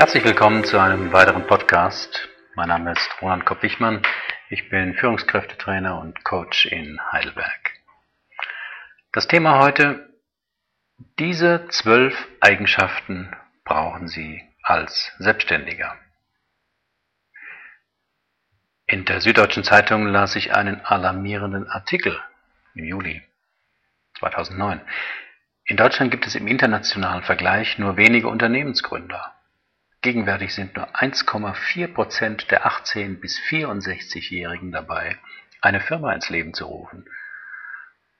Herzlich willkommen zu einem weiteren Podcast. Mein Name ist Roland Kopp-Wichmann. Ich bin Führungskräftetrainer und Coach in Heidelberg. Das Thema heute, diese zwölf Eigenschaften brauchen Sie als Selbstständiger. In der Süddeutschen Zeitung las ich einen alarmierenden Artikel im Juli 2009. In Deutschland gibt es im internationalen Vergleich nur wenige Unternehmensgründer. Gegenwärtig sind nur 1,4 Prozent der 18- bis 64-Jährigen dabei, eine Firma ins Leben zu rufen.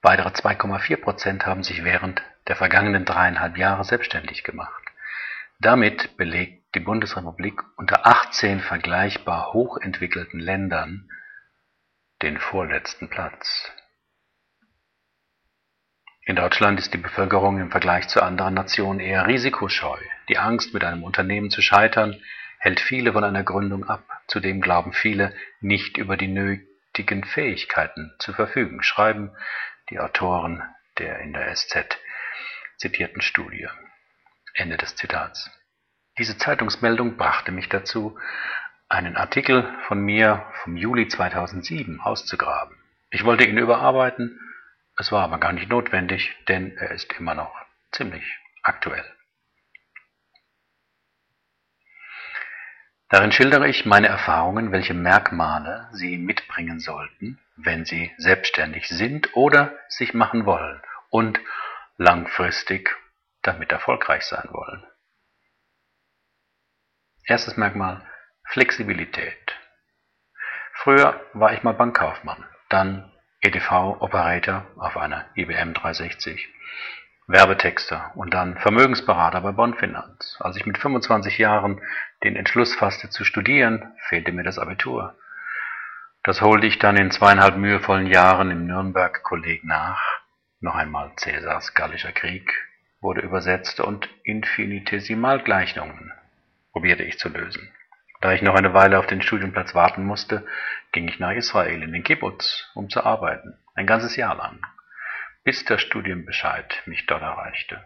Weitere 2,4 Prozent haben sich während der vergangenen dreieinhalb Jahre selbstständig gemacht. Damit belegt die Bundesrepublik unter 18 vergleichbar hochentwickelten Ländern den vorletzten Platz. In Deutschland ist die Bevölkerung im Vergleich zu anderen Nationen eher risikoscheu. Die Angst, mit einem Unternehmen zu scheitern, hält viele von einer Gründung ab. Zudem glauben viele, nicht über die nötigen Fähigkeiten zu verfügen, schreiben die Autoren der in der SZ zitierten Studie. Ende des Zitats. Diese Zeitungsmeldung brachte mich dazu, einen Artikel von mir vom Juli 2007 auszugraben. Ich wollte ihn überarbeiten, es war aber gar nicht notwendig, denn er ist immer noch ziemlich aktuell. Darin schildere ich meine Erfahrungen, welche Merkmale Sie mitbringen sollten, wenn Sie selbstständig sind oder sich machen wollen und langfristig damit erfolgreich sein wollen. Erstes Merkmal Flexibilität. Früher war ich mal Bankkaufmann, dann EDV-Operator auf einer IBM 360, Werbetexter und dann Vermögensberater bei Bonfinanz. Als ich mit 25 Jahren den Entschluss fasste zu studieren, fehlte mir das Abitur. Das holte ich dann in zweieinhalb mühevollen Jahren im Nürnberg-Kolleg nach. Noch einmal Cäsars Gallischer Krieg wurde übersetzt und Infinitesimalgleichungen probierte ich zu lösen. Da ich noch eine Weile auf den Studienplatz warten musste, ging ich nach Israel in den Kibbutz, um zu arbeiten, ein ganzes Jahr lang, bis der Studienbescheid mich dort erreichte.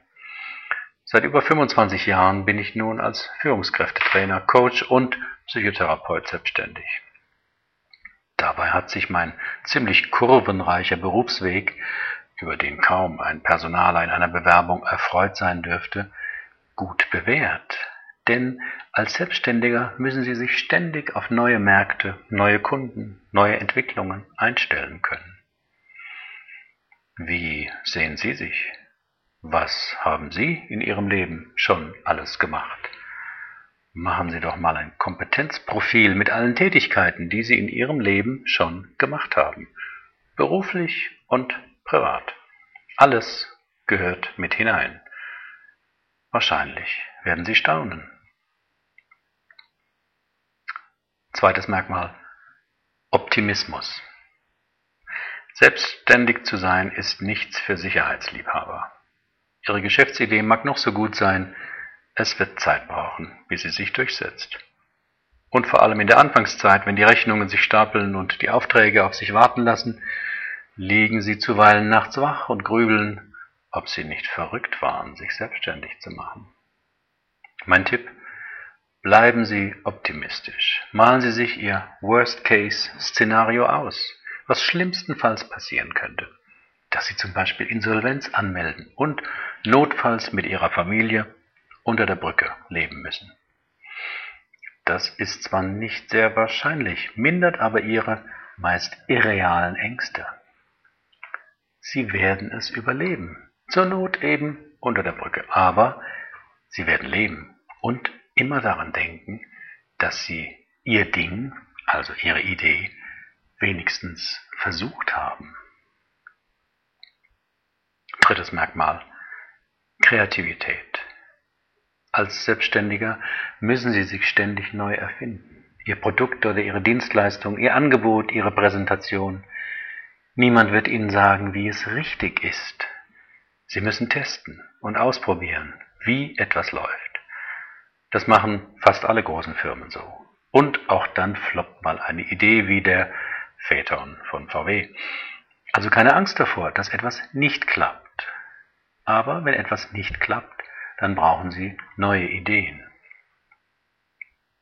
Seit über 25 Jahren bin ich nun als Führungskräftetrainer, Coach und Psychotherapeut selbstständig. Dabei hat sich mein ziemlich kurvenreicher Berufsweg, über den kaum ein Personaler in einer Bewerbung erfreut sein dürfte, gut bewährt. Denn als Selbstständiger müssen Sie sich ständig auf neue Märkte, neue Kunden, neue Entwicklungen einstellen können. Wie sehen Sie sich? Was haben Sie in Ihrem Leben schon alles gemacht? Machen Sie doch mal ein Kompetenzprofil mit allen Tätigkeiten, die Sie in Ihrem Leben schon gemacht haben. Beruflich und privat. Alles gehört mit hinein. Wahrscheinlich werden Sie staunen. Zweites Merkmal Optimismus. Selbstständig zu sein ist nichts für Sicherheitsliebhaber. Ihre Geschäftsidee mag noch so gut sein, es wird Zeit brauchen, bis sie sich durchsetzt. Und vor allem in der Anfangszeit, wenn die Rechnungen sich stapeln und die Aufträge auf sich warten lassen, liegen sie zuweilen nachts wach und grübeln, ob sie nicht verrückt waren, sich selbstständig zu machen. Mein Tipp, Bleiben Sie optimistisch. Malen Sie sich Ihr Worst-Case-Szenario aus, was schlimmstenfalls passieren könnte. Dass Sie zum Beispiel Insolvenz anmelden und notfalls mit Ihrer Familie unter der Brücke leben müssen. Das ist zwar nicht sehr wahrscheinlich, mindert aber Ihre meist irrealen Ängste. Sie werden es überleben. Zur Not eben unter der Brücke. Aber Sie werden leben und immer daran denken, dass sie ihr Ding, also ihre Idee, wenigstens versucht haben. Drittes Merkmal. Kreativität. Als Selbstständiger müssen Sie sich ständig neu erfinden. Ihr Produkt oder Ihre Dienstleistung, Ihr Angebot, Ihre Präsentation. Niemand wird Ihnen sagen, wie es richtig ist. Sie müssen testen und ausprobieren, wie etwas läuft. Das machen fast alle großen Firmen so. Und auch dann floppt mal eine Idee wie der Phaeton von VW. Also keine Angst davor, dass etwas nicht klappt. Aber wenn etwas nicht klappt, dann brauchen Sie neue Ideen.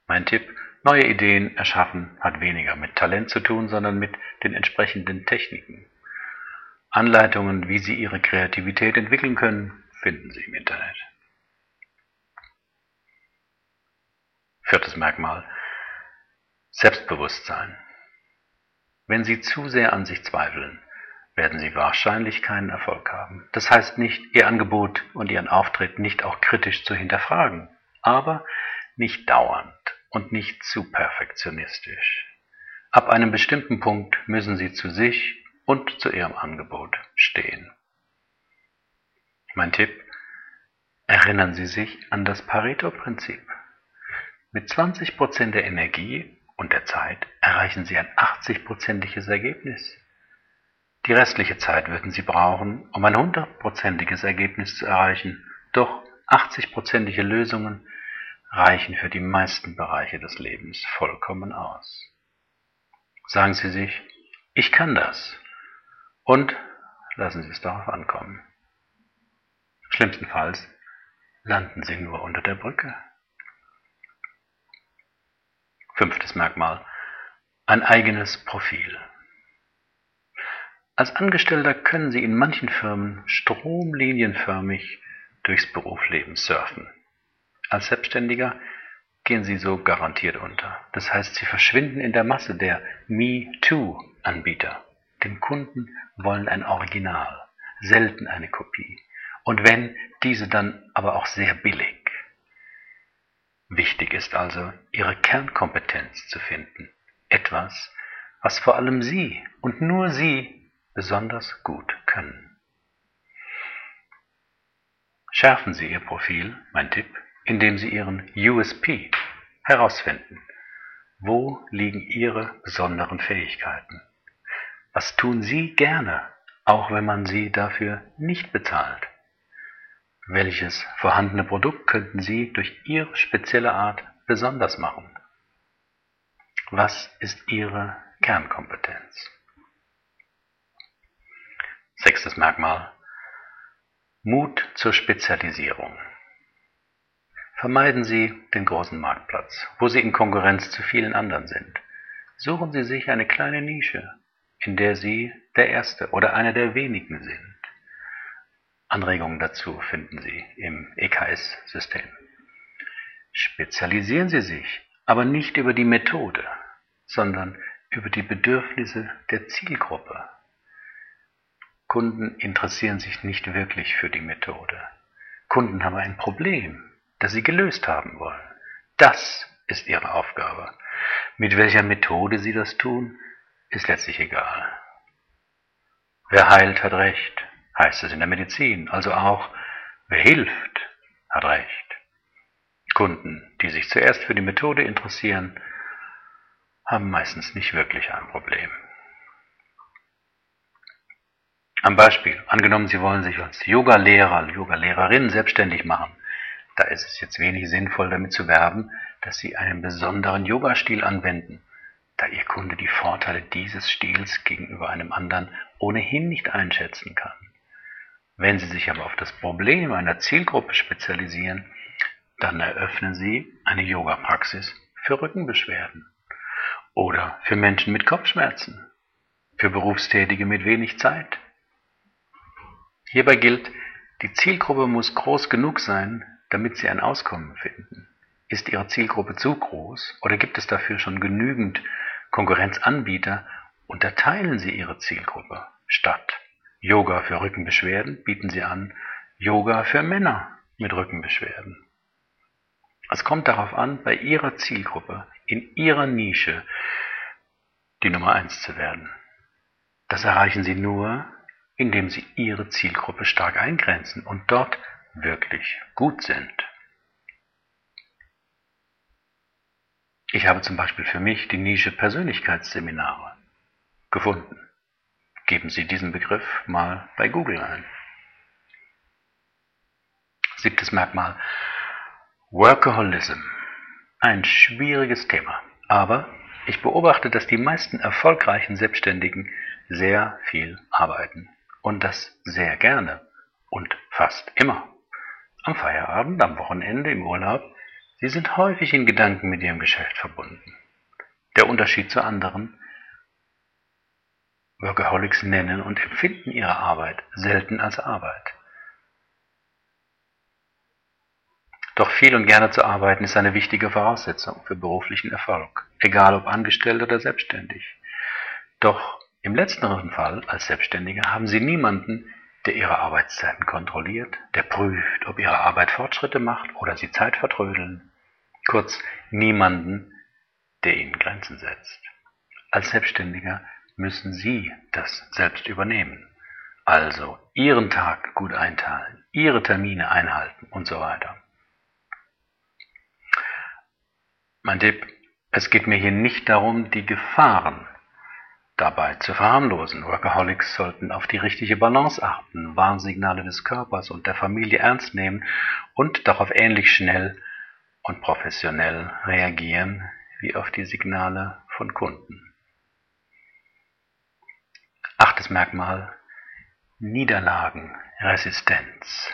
Mein Tipp, neue Ideen erschaffen hat weniger mit Talent zu tun, sondern mit den entsprechenden Techniken. Anleitungen, wie Sie Ihre Kreativität entwickeln können, finden Sie im Internet. Viertes Merkmal. Selbstbewusstsein. Wenn Sie zu sehr an sich zweifeln, werden Sie wahrscheinlich keinen Erfolg haben. Das heißt nicht, Ihr Angebot und Ihren Auftritt nicht auch kritisch zu hinterfragen, aber nicht dauernd und nicht zu perfektionistisch. Ab einem bestimmten Punkt müssen Sie zu sich und zu Ihrem Angebot stehen. Mein Tipp, erinnern Sie sich an das Pareto-Prinzip. Mit 20% der Energie und der Zeit erreichen Sie ein 80%iges Ergebnis. Die restliche Zeit würden Sie brauchen, um ein 100%iges Ergebnis zu erreichen, doch 80%ige Lösungen reichen für die meisten Bereiche des Lebens vollkommen aus. Sagen Sie sich, ich kann das und lassen Sie es darauf ankommen. Schlimmstenfalls landen Sie nur unter der Brücke. Fünftes Merkmal. Ein eigenes Profil. Als Angestellter können Sie in manchen Firmen stromlinienförmig durchs Berufsleben surfen. Als Selbstständiger gehen Sie so garantiert unter. Das heißt, Sie verschwinden in der Masse der Me-Too-Anbieter. Denn Kunden wollen ein Original, selten eine Kopie. Und wenn, diese dann aber auch sehr billig. Wichtig ist also, ihre Kernkompetenz zu finden, etwas, was vor allem Sie und nur Sie besonders gut können. Schärfen Sie Ihr Profil, mein Tipp, indem Sie Ihren USP herausfinden. Wo liegen Ihre besonderen Fähigkeiten? Was tun Sie gerne, auch wenn man Sie dafür nicht bezahlt? Welches vorhandene Produkt könnten Sie durch Ihre spezielle Art besonders machen? Was ist Ihre Kernkompetenz? Sechstes Merkmal. Mut zur Spezialisierung. Vermeiden Sie den großen Marktplatz, wo Sie in Konkurrenz zu vielen anderen sind. Suchen Sie sich eine kleine Nische, in der Sie der Erste oder einer der wenigen sind. Anregungen dazu finden Sie im EKS-System. Spezialisieren Sie sich, aber nicht über die Methode, sondern über die Bedürfnisse der Zielgruppe. Kunden interessieren sich nicht wirklich für die Methode. Kunden haben ein Problem, das sie gelöst haben wollen. Das ist ihre Aufgabe. Mit welcher Methode sie das tun, ist letztlich egal. Wer heilt, hat recht heißt es in der Medizin. Also auch, wer hilft, hat recht. Kunden, die sich zuerst für die Methode interessieren, haben meistens nicht wirklich ein Problem. Am Beispiel, angenommen, Sie wollen sich als Yoga-Lehrer, Yoga-Lehrerin selbstständig machen, da ist es jetzt wenig sinnvoll damit zu werben, dass Sie einen besonderen Yoga-Stil anwenden, da Ihr Kunde die Vorteile dieses Stils gegenüber einem anderen ohnehin nicht einschätzen kann. Wenn Sie sich aber auf das Problem einer Zielgruppe spezialisieren, dann eröffnen Sie eine Yoga-Praxis für Rückenbeschwerden oder für Menschen mit Kopfschmerzen, für Berufstätige mit wenig Zeit. Hierbei gilt, die Zielgruppe muss groß genug sein, damit Sie ein Auskommen finden. Ist Ihre Zielgruppe zu groß oder gibt es dafür schon genügend Konkurrenzanbieter, unterteilen Sie Ihre Zielgruppe statt Yoga für Rückenbeschwerden bieten sie an Yoga für Männer mit Rückenbeschwerden. Es kommt darauf an, bei Ihrer Zielgruppe, in Ihrer Nische, die Nummer eins zu werden. Das erreichen Sie nur, indem Sie Ihre Zielgruppe stark eingrenzen und dort wirklich gut sind. Ich habe zum Beispiel für mich die Nische Persönlichkeitsseminare gefunden. Geben Sie diesen Begriff mal bei Google ein. Siebtes Merkmal. Workaholism. Ein schwieriges Thema. Aber ich beobachte, dass die meisten erfolgreichen Selbstständigen sehr viel arbeiten. Und das sehr gerne. Und fast immer. Am Feierabend, am Wochenende, im Urlaub Sie sind häufig in Gedanken mit Ihrem Geschäft verbunden. Der Unterschied zu anderen Workaholics nennen und empfinden ihre Arbeit selten als Arbeit. Doch viel und gerne zu arbeiten ist eine wichtige Voraussetzung für beruflichen Erfolg, egal ob angestellt oder selbstständig. Doch im letzteren Fall, als Selbstständiger, haben Sie niemanden, der Ihre Arbeitszeiten kontrolliert, der prüft, ob Ihre Arbeit Fortschritte macht oder Sie Zeit vertrödeln. Kurz, niemanden, der Ihnen Grenzen setzt. Als Selbstständiger müssen Sie das selbst übernehmen. Also Ihren Tag gut einteilen, Ihre Termine einhalten und so weiter. Mein Tipp, es geht mir hier nicht darum, die Gefahren dabei zu verharmlosen. Workaholics sollten auf die richtige Balance achten, Warnsignale des Körpers und der Familie ernst nehmen und darauf ähnlich schnell und professionell reagieren wie auf die Signale von Kunden. Achtes Merkmal Niederlagenresistenz.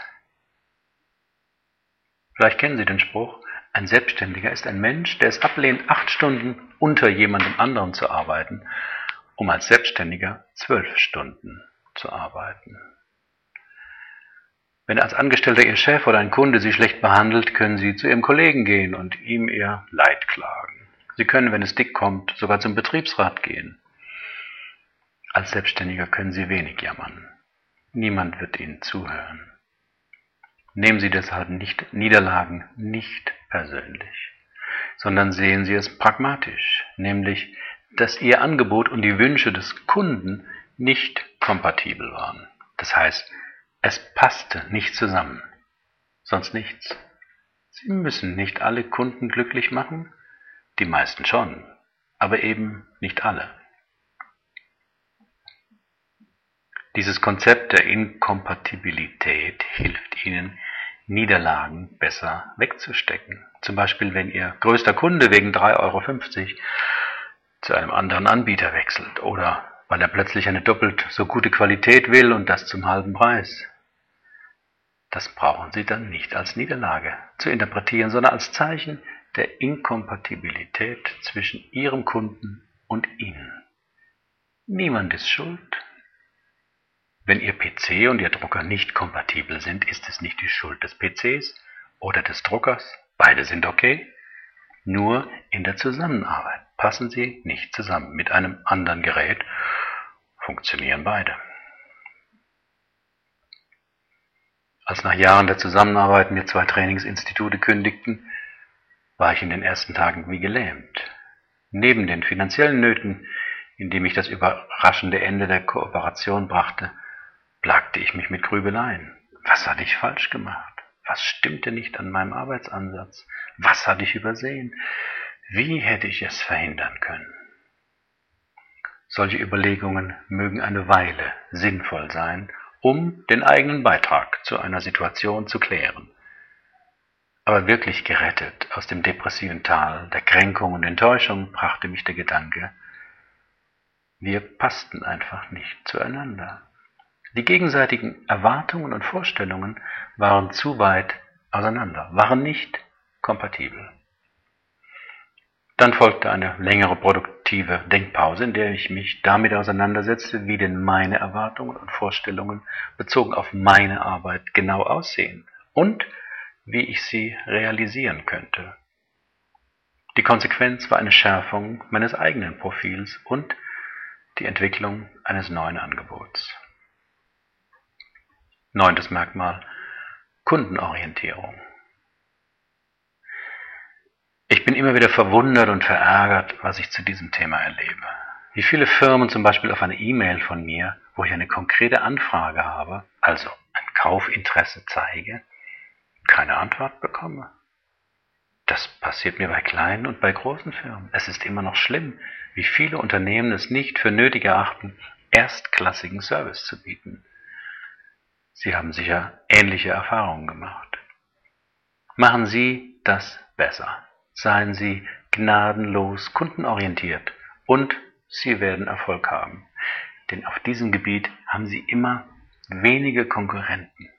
Vielleicht kennen Sie den Spruch, ein Selbstständiger ist ein Mensch, der es ablehnt, acht Stunden unter jemandem anderen zu arbeiten, um als Selbstständiger zwölf Stunden zu arbeiten. Wenn als Angestellter Ihr Chef oder ein Kunde Sie schlecht behandelt, können Sie zu Ihrem Kollegen gehen und ihm Ihr Leid klagen. Sie können, wenn es dick kommt, sogar zum Betriebsrat gehen. Als Selbstständiger können Sie wenig jammern. Niemand wird Ihnen zuhören. Nehmen Sie deshalb nicht Niederlagen nicht persönlich, sondern sehen Sie es pragmatisch, nämlich, dass Ihr Angebot und die Wünsche des Kunden nicht kompatibel waren. Das heißt, es passte nicht zusammen. Sonst nichts. Sie müssen nicht alle Kunden glücklich machen, die meisten schon, aber eben nicht alle. Dieses Konzept der Inkompatibilität hilft Ihnen, Niederlagen besser wegzustecken. Zum Beispiel, wenn Ihr größter Kunde wegen 3,50 Euro zu einem anderen Anbieter wechselt oder weil er plötzlich eine doppelt so gute Qualität will und das zum halben Preis. Das brauchen Sie dann nicht als Niederlage zu interpretieren, sondern als Zeichen der Inkompatibilität zwischen Ihrem Kunden und Ihnen. Niemand ist schuld, wenn Ihr PC und Ihr Drucker nicht kompatibel sind, ist es nicht die Schuld des PCs oder des Druckers. Beide sind okay. Nur in der Zusammenarbeit passen sie nicht zusammen. Mit einem anderen Gerät funktionieren beide. Als nach Jahren der Zusammenarbeit mir zwei Trainingsinstitute kündigten, war ich in den ersten Tagen wie gelähmt. Neben den finanziellen Nöten, indem ich das überraschende Ende der Kooperation brachte, plagte ich mich mit Grübeleien. Was hatte ich falsch gemacht? Was stimmte nicht an meinem Arbeitsansatz? Was hatte ich übersehen? Wie hätte ich es verhindern können? Solche Überlegungen mögen eine Weile sinnvoll sein, um den eigenen Beitrag zu einer Situation zu klären. Aber wirklich gerettet aus dem depressiven Tal der Kränkung und Enttäuschung brachte mich der Gedanke, wir passten einfach nicht zueinander. Die gegenseitigen Erwartungen und Vorstellungen waren zu weit auseinander, waren nicht kompatibel. Dann folgte eine längere produktive Denkpause, in der ich mich damit auseinandersetzte, wie denn meine Erwartungen und Vorstellungen bezogen auf meine Arbeit genau aussehen und wie ich sie realisieren könnte. Die Konsequenz war eine Schärfung meines eigenen Profils und die Entwicklung eines neuen Angebots. Neuntes Merkmal Kundenorientierung. Ich bin immer wieder verwundert und verärgert, was ich zu diesem Thema erlebe. Wie viele Firmen zum Beispiel auf eine E-Mail von mir, wo ich eine konkrete Anfrage habe, also ein Kaufinteresse zeige, keine Antwort bekomme. Das passiert mir bei kleinen und bei großen Firmen. Es ist immer noch schlimm, wie viele Unternehmen es nicht für nötig erachten, erstklassigen Service zu bieten. Sie haben sicher ähnliche Erfahrungen gemacht. Machen Sie das besser. Seien Sie gnadenlos kundenorientiert und Sie werden Erfolg haben. Denn auf diesem Gebiet haben Sie immer wenige Konkurrenten.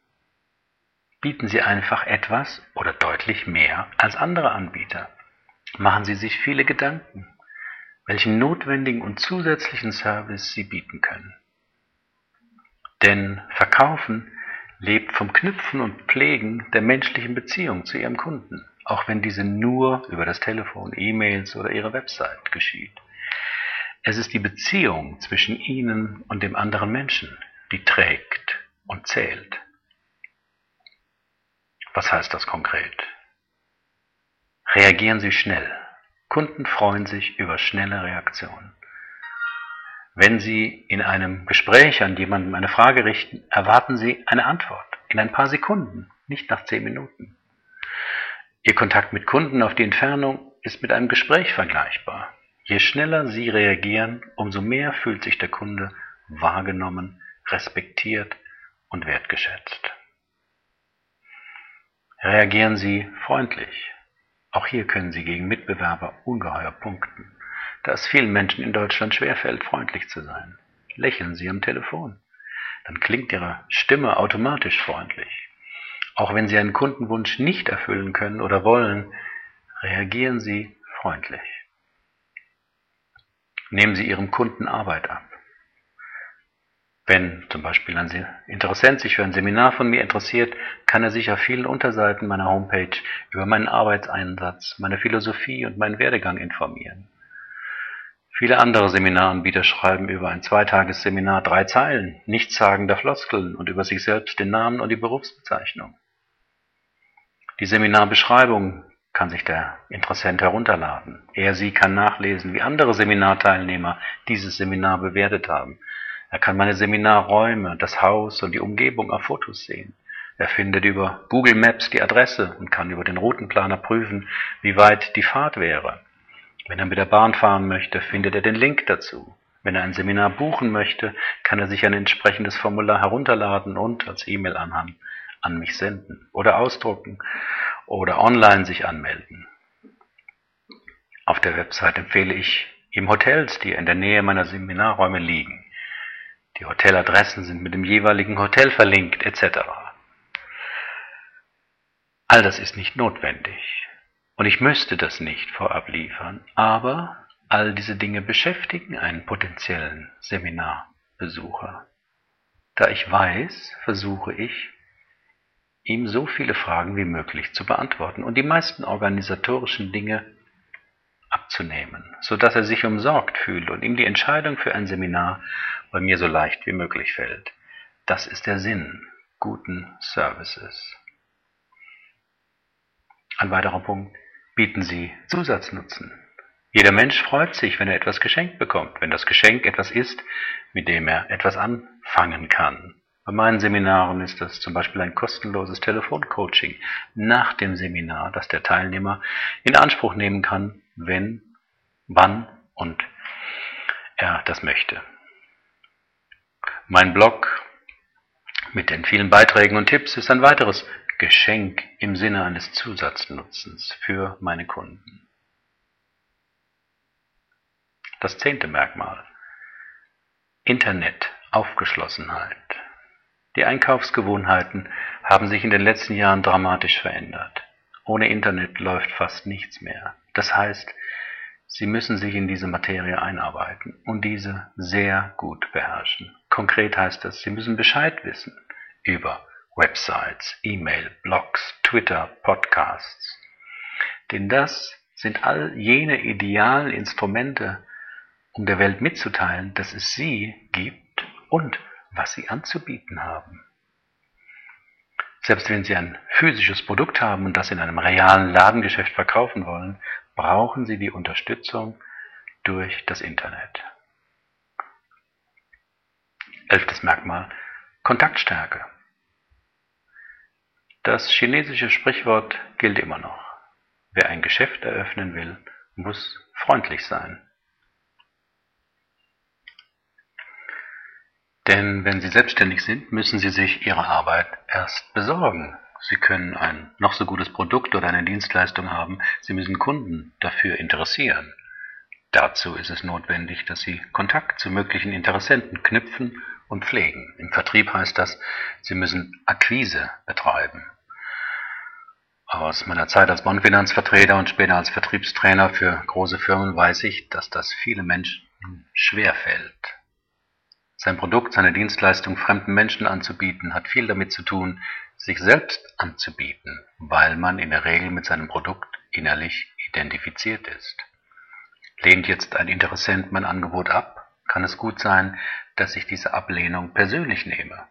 bieten Sie einfach etwas oder deutlich mehr als andere Anbieter. Machen Sie sich viele Gedanken, welchen notwendigen und zusätzlichen Service Sie bieten können. Denn Verkaufen lebt vom Knüpfen und Pflegen der menschlichen Beziehung zu Ihrem Kunden, auch wenn diese nur über das Telefon, E-Mails oder Ihre Website geschieht. Es ist die Beziehung zwischen Ihnen und dem anderen Menschen, die trägt und zählt. Was heißt das konkret? Reagieren Sie schnell. Kunden freuen sich über schnelle Reaktionen. Wenn Sie in einem Gespräch an jemanden eine Frage richten, erwarten Sie eine Antwort in ein paar Sekunden, nicht nach zehn Minuten. Ihr Kontakt mit Kunden auf die Entfernung ist mit einem Gespräch vergleichbar. Je schneller Sie reagieren, umso mehr fühlt sich der Kunde wahrgenommen, respektiert und wertgeschätzt. Reagieren Sie freundlich. Auch hier können Sie gegen Mitbewerber ungeheuer punkten, da es vielen Menschen in Deutschland schwerfällt, freundlich zu sein. Lächeln Sie am Telefon. Dann klingt Ihre Stimme automatisch freundlich. Auch wenn Sie einen Kundenwunsch nicht erfüllen können oder wollen, reagieren Sie freundlich. Nehmen Sie Ihrem Kunden Arbeit ab. Wenn zum Beispiel ein Interessent sich für ein Seminar von mir interessiert, kann er sich auf vielen Unterseiten meiner Homepage über meinen Arbeitseinsatz, meine Philosophie und meinen Werdegang informieren. Viele andere Seminaranbieter schreiben über ein Zweitagesseminar drei Zeilen, nichtssagender Floskeln und über sich selbst den Namen und die Berufsbezeichnung. Die Seminarbeschreibung kann sich der Interessent herunterladen. Er, sie kann nachlesen, wie andere Seminarteilnehmer dieses Seminar bewertet haben. Er kann meine Seminarräume, das Haus und die Umgebung auf Fotos sehen. Er findet über Google Maps die Adresse und kann über den Routenplaner prüfen, wie weit die Fahrt wäre. Wenn er mit der Bahn fahren möchte, findet er den Link dazu. Wenn er ein Seminar buchen möchte, kann er sich ein entsprechendes Formular herunterladen und als E-Mail-Anhang an mich senden oder ausdrucken oder online sich anmelden. Auf der Website empfehle ich ihm Hotels, die in der Nähe meiner Seminarräume liegen. Die Hoteladressen sind mit dem jeweiligen Hotel verlinkt etc. All das ist nicht notwendig. Und ich müsste das nicht vorab liefern, aber all diese Dinge beschäftigen einen potenziellen Seminarbesucher. Da ich weiß, versuche ich, ihm so viele Fragen wie möglich zu beantworten und die meisten organisatorischen Dinge abzunehmen, so dass er sich umsorgt fühlt und ihm die Entscheidung für ein Seminar bei mir so leicht wie möglich fällt. Das ist der Sinn guten Services. Ein weiterer Punkt bieten Sie Zusatznutzen. Jeder Mensch freut sich, wenn er etwas geschenkt bekommt, wenn das Geschenk etwas ist, mit dem er etwas anfangen kann. Bei meinen Seminaren ist das zum Beispiel ein kostenloses Telefoncoaching nach dem Seminar, das der Teilnehmer in Anspruch nehmen kann, wenn, wann und er das möchte. Mein Blog mit den vielen Beiträgen und Tipps ist ein weiteres Geschenk im Sinne eines Zusatznutzens für meine Kunden. Das zehnte Merkmal. Internet, Aufgeschlossenheit. Die Einkaufsgewohnheiten haben sich in den letzten Jahren dramatisch verändert. Ohne Internet läuft fast nichts mehr. Das heißt, Sie müssen sich in diese Materie einarbeiten und diese sehr gut beherrschen. Konkret heißt das, Sie müssen Bescheid wissen über Websites, E-Mail, Blogs, Twitter, Podcasts. Denn das sind all jene idealen Instrumente, um der Welt mitzuteilen, dass es sie gibt und was sie anzubieten haben. Selbst wenn Sie ein physisches Produkt haben und das in einem realen Ladengeschäft verkaufen wollen, brauchen Sie die Unterstützung durch das Internet. Elftes Merkmal Kontaktstärke. Das chinesische Sprichwort gilt immer noch. Wer ein Geschäft eröffnen will, muss freundlich sein. Denn wenn Sie selbstständig sind, müssen Sie sich Ihre Arbeit erst besorgen. Sie können ein noch so gutes Produkt oder eine Dienstleistung haben, Sie müssen Kunden dafür interessieren. Dazu ist es notwendig, dass Sie Kontakt zu möglichen Interessenten knüpfen und pflegen. Im Vertrieb heißt das, Sie müssen Akquise betreiben. Aus meiner Zeit als Bondfinanzvertreter und später als Vertriebstrainer für große Firmen weiß ich, dass das viele Menschen schwer fällt. Sein Produkt, seine Dienstleistung fremden Menschen anzubieten, hat viel damit zu tun, sich selbst anzubieten, weil man in der Regel mit seinem Produkt innerlich identifiziert ist. Lehnt jetzt ein Interessent mein Angebot ab, kann es gut sein, dass ich diese Ablehnung persönlich nehme.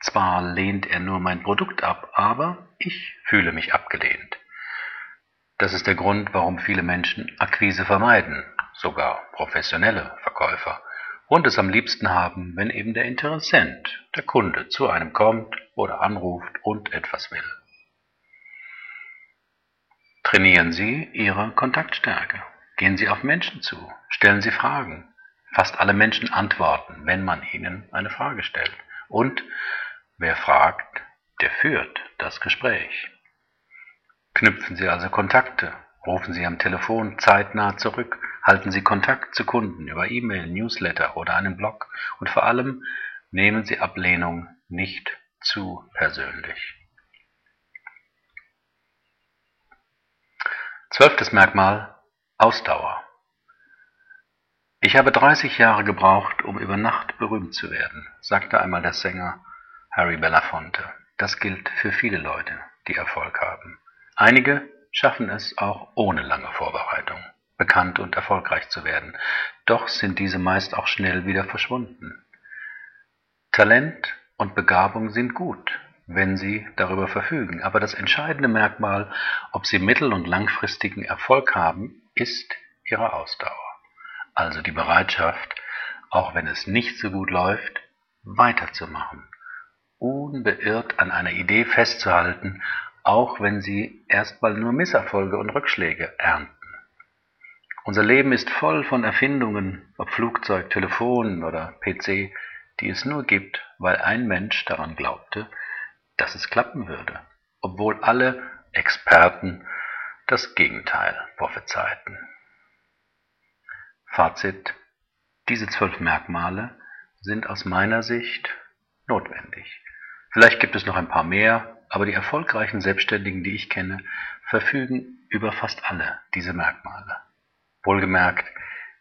Zwar lehnt er nur mein Produkt ab, aber ich fühle mich abgelehnt. Das ist der Grund, warum viele Menschen Akquise vermeiden, sogar professionelle Verkäufer, und es am liebsten haben, wenn eben der Interessent, der Kunde, zu einem kommt oder anruft und etwas will. Trainieren Sie Ihre Kontaktstärke. Gehen Sie auf Menschen zu, stellen Sie Fragen. Fast alle Menschen antworten, wenn man ihnen eine Frage stellt. Und wer fragt, der führt das Gespräch. Knüpfen Sie also Kontakte, rufen Sie am Telefon zeitnah zurück, halten Sie Kontakt zu Kunden über E-Mail, Newsletter oder einen Blog und vor allem nehmen Sie Ablehnung nicht zu persönlich. Zwölftes Merkmal Ausdauer. Ich habe 30 Jahre gebraucht, um über Nacht berühmt zu werden, sagte einmal der Sänger Harry Belafonte. Das gilt für viele Leute, die Erfolg haben. Einige schaffen es auch ohne lange Vorbereitung, bekannt und erfolgreich zu werden. Doch sind diese meist auch schnell wieder verschwunden. Talent und Begabung sind gut, wenn sie darüber verfügen. Aber das entscheidende Merkmal, ob sie mittel- und langfristigen Erfolg haben, ist ihre Ausdauer. Also die Bereitschaft, auch wenn es nicht so gut läuft, weiterzumachen, unbeirrt an einer Idee festzuhalten, auch wenn sie erstmal nur Misserfolge und Rückschläge ernten. Unser Leben ist voll von Erfindungen, ob Flugzeug, Telefon oder PC, die es nur gibt, weil ein Mensch daran glaubte, dass es klappen würde, obwohl alle Experten das Gegenteil prophezeiten. Fazit. Diese zwölf Merkmale sind aus meiner Sicht notwendig. Vielleicht gibt es noch ein paar mehr, aber die erfolgreichen Selbstständigen, die ich kenne, verfügen über fast alle diese Merkmale. Wohlgemerkt,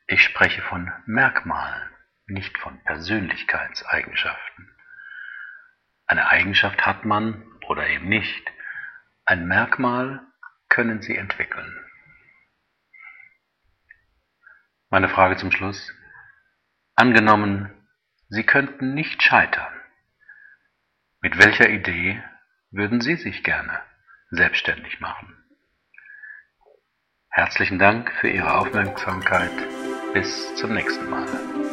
ich spreche von Merkmalen, nicht von Persönlichkeitseigenschaften. Eine Eigenschaft hat man oder eben nicht. Ein Merkmal können Sie entwickeln. Meine Frage zum Schluss. Angenommen, Sie könnten nicht scheitern. Mit welcher Idee würden Sie sich gerne selbstständig machen? Herzlichen Dank für Ihre Aufmerksamkeit. Bis zum nächsten Mal.